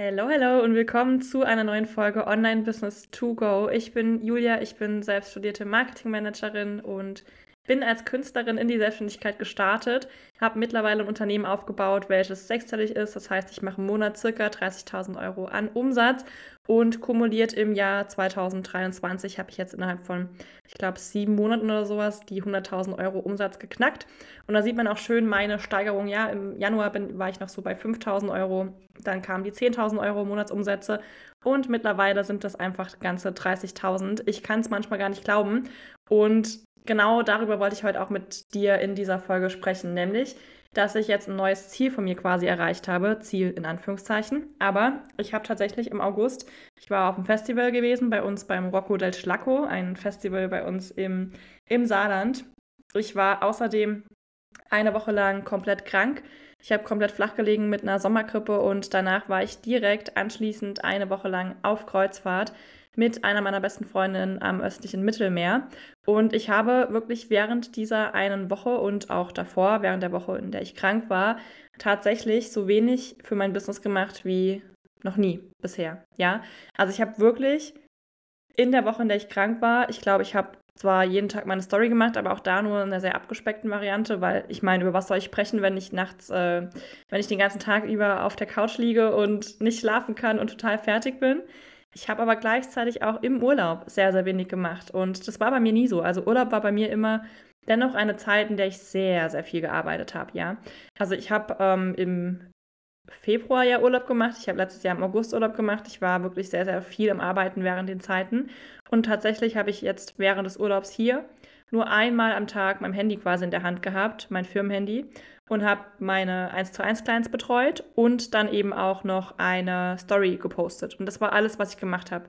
Hallo, hallo und willkommen zu einer neuen Folge Online Business to Go. Ich bin Julia, ich bin selbst studierte Marketingmanagerin und bin als Künstlerin in die Selbstständigkeit gestartet, habe mittlerweile ein Unternehmen aufgebaut, welches sechsstellig ist. Das heißt, ich mache im Monat circa 30.000 Euro an Umsatz und kumuliert im Jahr 2023 habe ich jetzt innerhalb von, ich glaube, sieben Monaten oder sowas die 100.000 Euro Umsatz geknackt. Und da sieht man auch schön meine Steigerung. Ja, im Januar bin, war ich noch so bei 5.000 Euro. Dann kamen die 10.000 Euro Monatsumsätze. Und mittlerweile sind das einfach ganze 30.000. Ich kann es manchmal gar nicht glauben. Und genau darüber wollte ich heute auch mit dir in dieser Folge sprechen, nämlich dass ich jetzt ein neues Ziel von mir quasi erreicht habe. Ziel in Anführungszeichen. Aber ich habe tatsächlich im August, ich war auf einem Festival gewesen, bei uns beim Rocco del Schlacco, ein Festival bei uns im, im Saarland. Ich war außerdem eine Woche lang komplett krank. Ich habe komplett flach gelegen mit einer Sommergrippe und danach war ich direkt anschließend eine Woche lang auf Kreuzfahrt mit einer meiner besten Freundinnen am östlichen Mittelmeer. Und ich habe wirklich während dieser einen Woche und auch davor, während der Woche, in der ich krank war, tatsächlich so wenig für mein Business gemacht wie noch nie bisher. Ja, also ich habe wirklich in der Woche, in der ich krank war, ich glaube, ich habe zwar jeden Tag meine Story gemacht, aber auch da nur in einer sehr abgespeckten Variante, weil ich meine, über was soll ich sprechen, wenn ich nachts, äh, wenn ich den ganzen Tag über auf der Couch liege und nicht schlafen kann und total fertig bin. Ich habe aber gleichzeitig auch im Urlaub sehr, sehr wenig gemacht. Und das war bei mir nie so. Also Urlaub war bei mir immer dennoch eine Zeit, in der ich sehr, sehr viel gearbeitet habe, ja. Also ich habe ähm, im Februar ja Urlaub gemacht. Ich habe letztes Jahr im August Urlaub gemacht. Ich war wirklich sehr, sehr viel am Arbeiten während den Zeiten. Und tatsächlich habe ich jetzt während des Urlaubs hier nur einmal am Tag mein Handy quasi in der Hand gehabt, mein Firmenhandy und habe meine 1 zu 1 Clients betreut und dann eben auch noch eine Story gepostet. Und das war alles, was ich gemacht habe.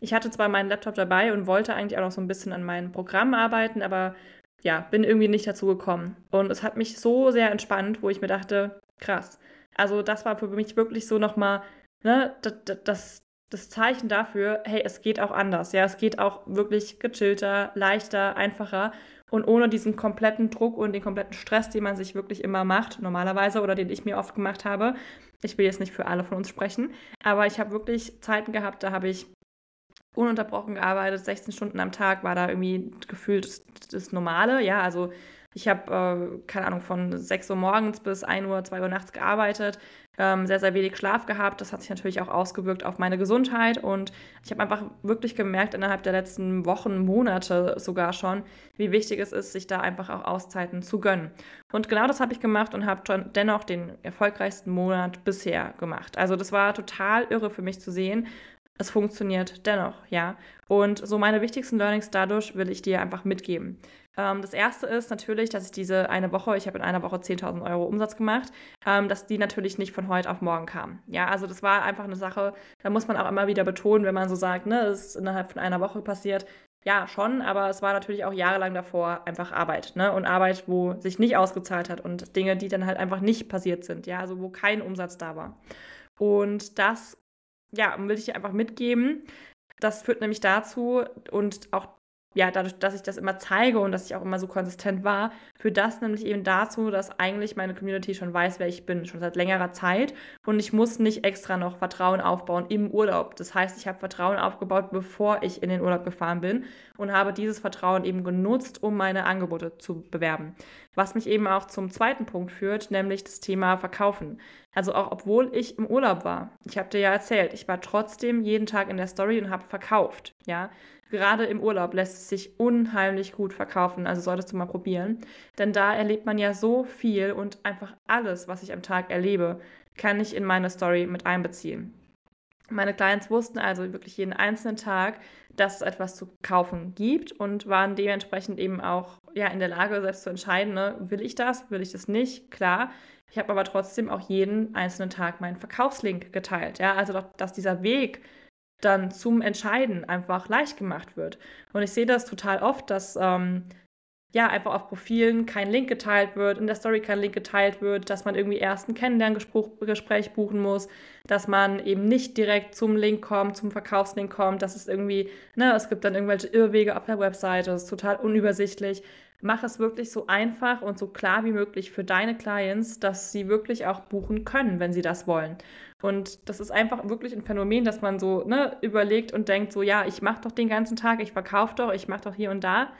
Ich hatte zwar meinen Laptop dabei und wollte eigentlich auch noch so ein bisschen an meinem Programm arbeiten, aber ja, bin irgendwie nicht dazu gekommen. Und es hat mich so sehr entspannt, wo ich mir dachte, krass. Also das war für mich wirklich so nochmal, ne, das, das, das Zeichen dafür, hey, es geht auch anders. Ja, es geht auch wirklich gechillter, leichter, einfacher und ohne diesen kompletten Druck und den kompletten Stress, den man sich wirklich immer macht, normalerweise oder den ich mir oft gemacht habe. Ich will jetzt nicht für alle von uns sprechen, aber ich habe wirklich Zeiten gehabt, da habe ich ununterbrochen gearbeitet, 16 Stunden am Tag war da irgendwie gefühlt das, das Normale, ja, also ich habe, äh, keine Ahnung, von 6 Uhr morgens bis 1 Uhr, 2 Uhr nachts gearbeitet, ähm, sehr, sehr wenig Schlaf gehabt. Das hat sich natürlich auch ausgewirkt auf meine Gesundheit und ich habe einfach wirklich gemerkt innerhalb der letzten Wochen, Monate sogar schon, wie wichtig es ist, sich da einfach auch Auszeiten zu gönnen. Und genau das habe ich gemacht und habe dennoch den erfolgreichsten Monat bisher gemacht. Also das war total irre für mich zu sehen, es funktioniert dennoch, ja. Und so meine wichtigsten Learnings dadurch will ich dir einfach mitgeben. Ähm, das erste ist natürlich, dass ich diese eine Woche, ich habe in einer Woche 10.000 Euro Umsatz gemacht, ähm, dass die natürlich nicht von heute auf morgen kam. Ja, also das war einfach eine Sache, da muss man auch immer wieder betonen, wenn man so sagt, ne, es ist innerhalb von einer Woche passiert. Ja, schon, aber es war natürlich auch jahrelang davor einfach Arbeit, ne? Und Arbeit, wo sich nicht ausgezahlt hat und Dinge, die dann halt einfach nicht passiert sind, ja, also wo kein Umsatz da war. Und das, ja, will ich dir einfach mitgeben. Das führt nämlich dazu und auch ja, dadurch, dass ich das immer zeige und dass ich auch immer so konsistent war, führt das nämlich eben dazu, dass eigentlich meine Community schon weiß, wer ich bin, schon seit längerer Zeit. Und ich muss nicht extra noch Vertrauen aufbauen im Urlaub. Das heißt, ich habe Vertrauen aufgebaut, bevor ich in den Urlaub gefahren bin und habe dieses Vertrauen eben genutzt, um meine Angebote zu bewerben. Was mich eben auch zum zweiten Punkt führt, nämlich das Thema Verkaufen. Also auch obwohl ich im Urlaub war. Ich habe dir ja erzählt, ich war trotzdem jeden Tag in der Story und habe verkauft. Ja, Gerade im Urlaub lässt es sich unheimlich gut verkaufen, also solltest du mal probieren. Denn da erlebt man ja so viel und einfach alles, was ich am Tag erlebe, kann ich in meine Story mit einbeziehen. Meine Clients wussten also wirklich jeden einzelnen Tag, dass es etwas zu kaufen gibt und waren dementsprechend eben auch ja, in der Lage, selbst zu entscheiden, ne, will ich das, will ich das nicht, klar. Ich habe aber trotzdem auch jeden einzelnen Tag meinen Verkaufslink geteilt. Ja, also dass dieser Weg dann zum Entscheiden einfach leicht gemacht wird. Und ich sehe das total oft, dass ähm, ja einfach auf Profilen kein Link geteilt wird, in der Story kein Link geteilt wird, dass man irgendwie erst ein Kennenlerngespräch buchen muss, dass man eben nicht direkt zum Link kommt, zum Verkaufslink kommt, dass es irgendwie, ne, es gibt dann irgendwelche Irrwege auf der Webseite, das ist total unübersichtlich. mach es wirklich so einfach und so klar wie möglich für deine Clients, dass sie wirklich auch buchen können, wenn sie das wollen. Und das ist einfach wirklich ein Phänomen, dass man so ne, überlegt und denkt, so ja, ich mache doch den ganzen Tag, ich verkaufe doch, ich mache doch hier und da.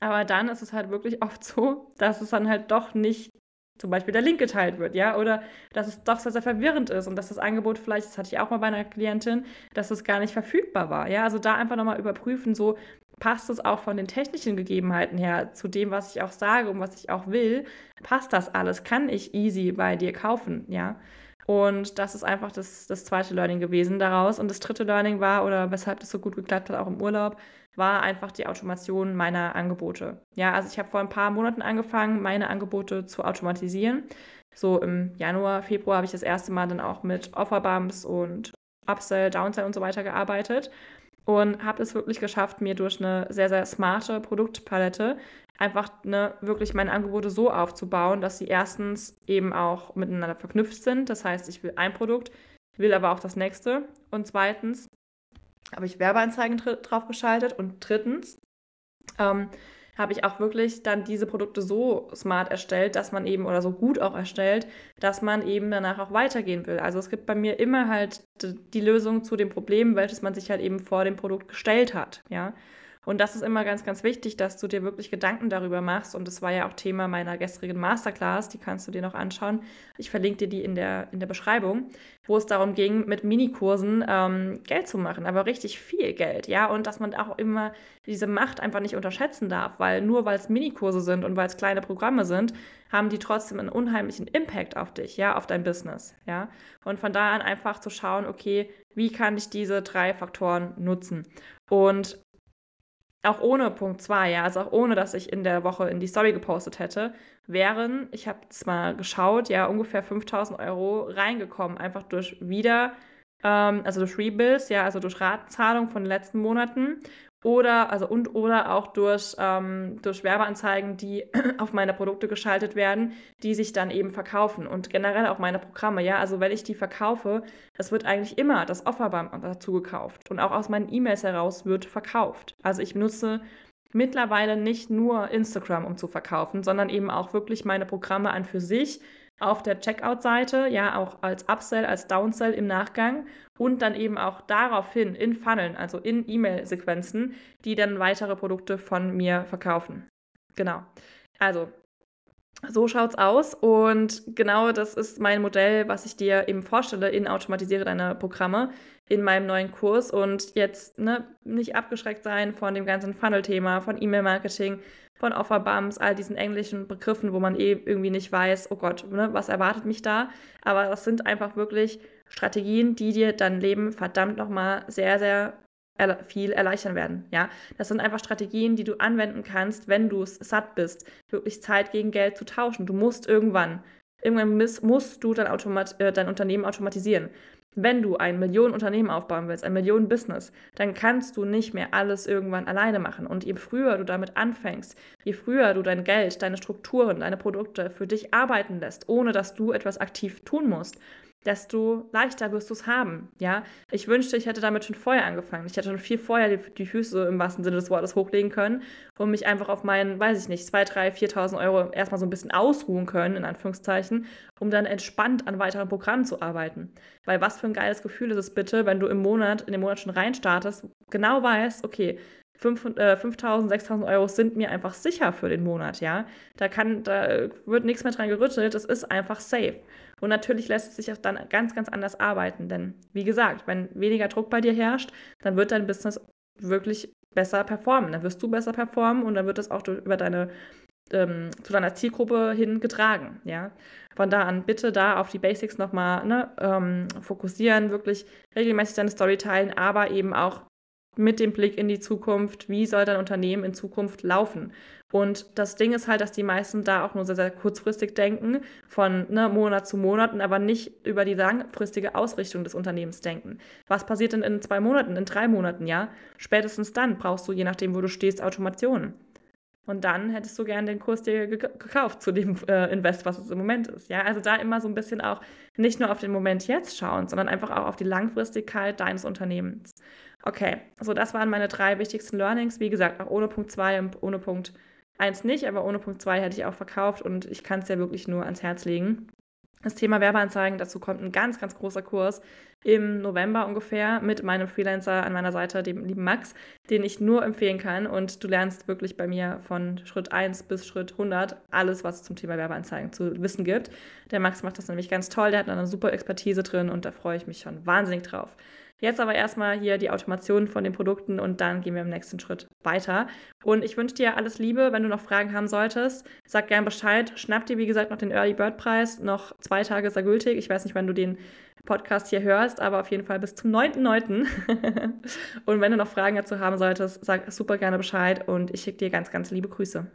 Aber dann ist es halt wirklich oft so, dass es dann halt doch nicht zum Beispiel der Link geteilt wird, ja, oder dass es doch sehr, sehr verwirrend ist und dass das Angebot vielleicht, das hatte ich auch mal bei einer Klientin, dass es gar nicht verfügbar war, ja, also da einfach nochmal überprüfen, so passt es auch von den technischen Gegebenheiten her zu dem, was ich auch sage und was ich auch will, passt das alles, kann ich easy bei dir kaufen, ja, und das ist einfach das, das zweite Learning gewesen daraus. Und das dritte Learning war, oder weshalb das so gut geklappt hat, auch im Urlaub, war einfach die Automation meiner Angebote. Ja, also ich habe vor ein paar Monaten angefangen, meine Angebote zu automatisieren. So im Januar, Februar habe ich das erste Mal dann auch mit Offerbumps und Upsell, Downsell und so weiter gearbeitet und habe es wirklich geschafft, mir durch eine sehr, sehr smarte Produktpalette einfach ne, wirklich meine Angebote so aufzubauen, dass sie erstens eben auch miteinander verknüpft sind. Das heißt, ich will ein Produkt, will aber auch das nächste. Und zweitens habe ich Werbeanzeigen drauf geschaltet. Und drittens ähm, habe ich auch wirklich dann diese Produkte so smart erstellt, dass man eben oder so gut auch erstellt, dass man eben danach auch weitergehen will. Also es gibt bei mir immer halt die Lösung zu dem Problem, welches man sich halt eben vor dem Produkt gestellt hat. Ja. Und das ist immer ganz, ganz wichtig, dass du dir wirklich Gedanken darüber machst. Und das war ja auch Thema meiner gestrigen Masterclass, die kannst du dir noch anschauen. Ich verlinke dir die in der, in der Beschreibung, wo es darum ging, mit Minikursen ähm, Geld zu machen, aber richtig viel Geld, ja. Und dass man auch immer diese Macht einfach nicht unterschätzen darf, weil nur weil es Minikurse sind und weil es kleine Programme sind, haben die trotzdem einen unheimlichen Impact auf dich, ja, auf dein Business, ja. Und von da an einfach zu schauen, okay, wie kann ich diese drei Faktoren nutzen? Und auch ohne Punkt 2, ja, also auch ohne, dass ich in der Woche in die Story gepostet hätte, wären, ich habe es mal geschaut, ja, ungefähr 5000 Euro reingekommen, einfach durch wieder, ähm, also durch Rebills, ja, also durch Ratenzahlung von den letzten Monaten oder, also und oder auch durch, ähm, durch Werbeanzeigen, die auf meine Produkte geschaltet werden, die sich dann eben verkaufen. Und generell auch meine Programme, ja. Also wenn ich die verkaufe, es wird eigentlich immer das Offerband dazu gekauft. Und auch aus meinen E-Mails heraus wird verkauft. Also ich nutze mittlerweile nicht nur Instagram, um zu verkaufen, sondern eben auch wirklich meine Programme an für sich auf der Checkout-Seite, ja auch als Upsell, als Downsell im Nachgang und dann eben auch daraufhin in Funneln, also in E-Mail-Sequenzen, die dann weitere Produkte von mir verkaufen. Genau. Also so schaut's aus und genau das ist mein Modell, was ich dir eben vorstelle in Automatisiere deine Programme in meinem neuen Kurs und jetzt ne, nicht abgeschreckt sein von dem ganzen Funnel-Thema, von E-Mail-Marketing, von Offerbumps, all diesen englischen Begriffen, wo man eh irgendwie nicht weiß, oh Gott, ne, was erwartet mich da? Aber das sind einfach wirklich Strategien, die dir dein Leben verdammt nochmal sehr, sehr viel erleichtern werden. Ja, das sind einfach Strategien, die du anwenden kannst, wenn du es satt bist, wirklich Zeit gegen Geld zu tauschen. Du musst irgendwann, irgendwann musst du dein, Automat, äh, dein Unternehmen automatisieren. Wenn du ein Millionenunternehmen aufbauen willst, ein Millionenbusiness, dann kannst du nicht mehr alles irgendwann alleine machen. Und je früher du damit anfängst, je früher du dein Geld, deine Strukturen, deine Produkte für dich arbeiten lässt, ohne dass du etwas aktiv tun musst, desto leichter wirst du es haben. Ja, ich wünschte, ich hätte damit schon vorher angefangen. Ich hätte schon viel vorher die, die, Füße im wahrsten Sinne des Wortes hochlegen können und mich einfach auf meinen, weiß ich nicht, 2.000, 3.000, 4.000 Euro erstmal so ein bisschen ausruhen können, in Anführungszeichen, um dann entspannt an weiteren Programmen zu arbeiten. Weil was für ein geiles Gefühl ist es bitte, wenn du im Monat, in den Monat schon reinstartest, genau weißt, okay, 5.000, äh, 6.000 Euro sind mir einfach sicher für den Monat, ja. Da kann, da wird nichts mehr dran gerüttelt, es ist einfach safe. Und natürlich lässt es sich auch dann ganz, ganz anders arbeiten, denn wie gesagt, wenn weniger Druck bei dir herrscht, dann wird dein Business wirklich besser performen. Dann wirst du besser performen und dann wird es auch über deine ähm, zu deiner Zielgruppe hin getragen. Ja? Von da an bitte da auf die Basics nochmal ne, ähm, fokussieren, wirklich regelmäßig deine Story teilen, aber eben auch mit dem Blick in die Zukunft, wie soll dein Unternehmen in Zukunft laufen. Und das Ding ist halt, dass die meisten da auch nur sehr, sehr kurzfristig denken, von ne, Monat zu Monat, aber nicht über die langfristige Ausrichtung des Unternehmens denken. Was passiert denn in zwei Monaten, in drei Monaten, ja? Spätestens dann brauchst du, je nachdem, wo du stehst, Automationen. Und dann hättest du gern den Kurs dir gekauft zu dem äh, Invest, was es im Moment ist. Ja, also da immer so ein bisschen auch nicht nur auf den Moment jetzt schauen, sondern einfach auch auf die Langfristigkeit deines Unternehmens. Okay, so das waren meine drei wichtigsten Learnings. Wie gesagt, auch ohne Punkt 2 und ohne Punkt 1 nicht, aber ohne Punkt 2 hätte ich auch verkauft und ich kann es ja wirklich nur ans Herz legen. Das Thema Werbeanzeigen, dazu kommt ein ganz, ganz großer Kurs im November ungefähr mit meinem Freelancer an meiner Seite, dem lieben Max, den ich nur empfehlen kann. Und du lernst wirklich bei mir von Schritt 1 bis Schritt 100 alles, was es zum Thema Werbeanzeigen zu wissen gibt. Der Max macht das nämlich ganz toll, der hat eine super Expertise drin und da freue ich mich schon wahnsinnig drauf. Jetzt aber erstmal hier die Automation von den Produkten und dann gehen wir im nächsten Schritt weiter. Und ich wünsche dir alles Liebe. Wenn du noch Fragen haben solltest, sag gern Bescheid. Schnapp dir, wie gesagt, noch den Early Bird Preis. Noch zwei Tage ist er gültig. Ich weiß nicht, wann du den Podcast hier hörst, aber auf jeden Fall bis zum 9.9. und wenn du noch Fragen dazu haben solltest, sag super gerne Bescheid und ich schicke dir ganz, ganz liebe Grüße.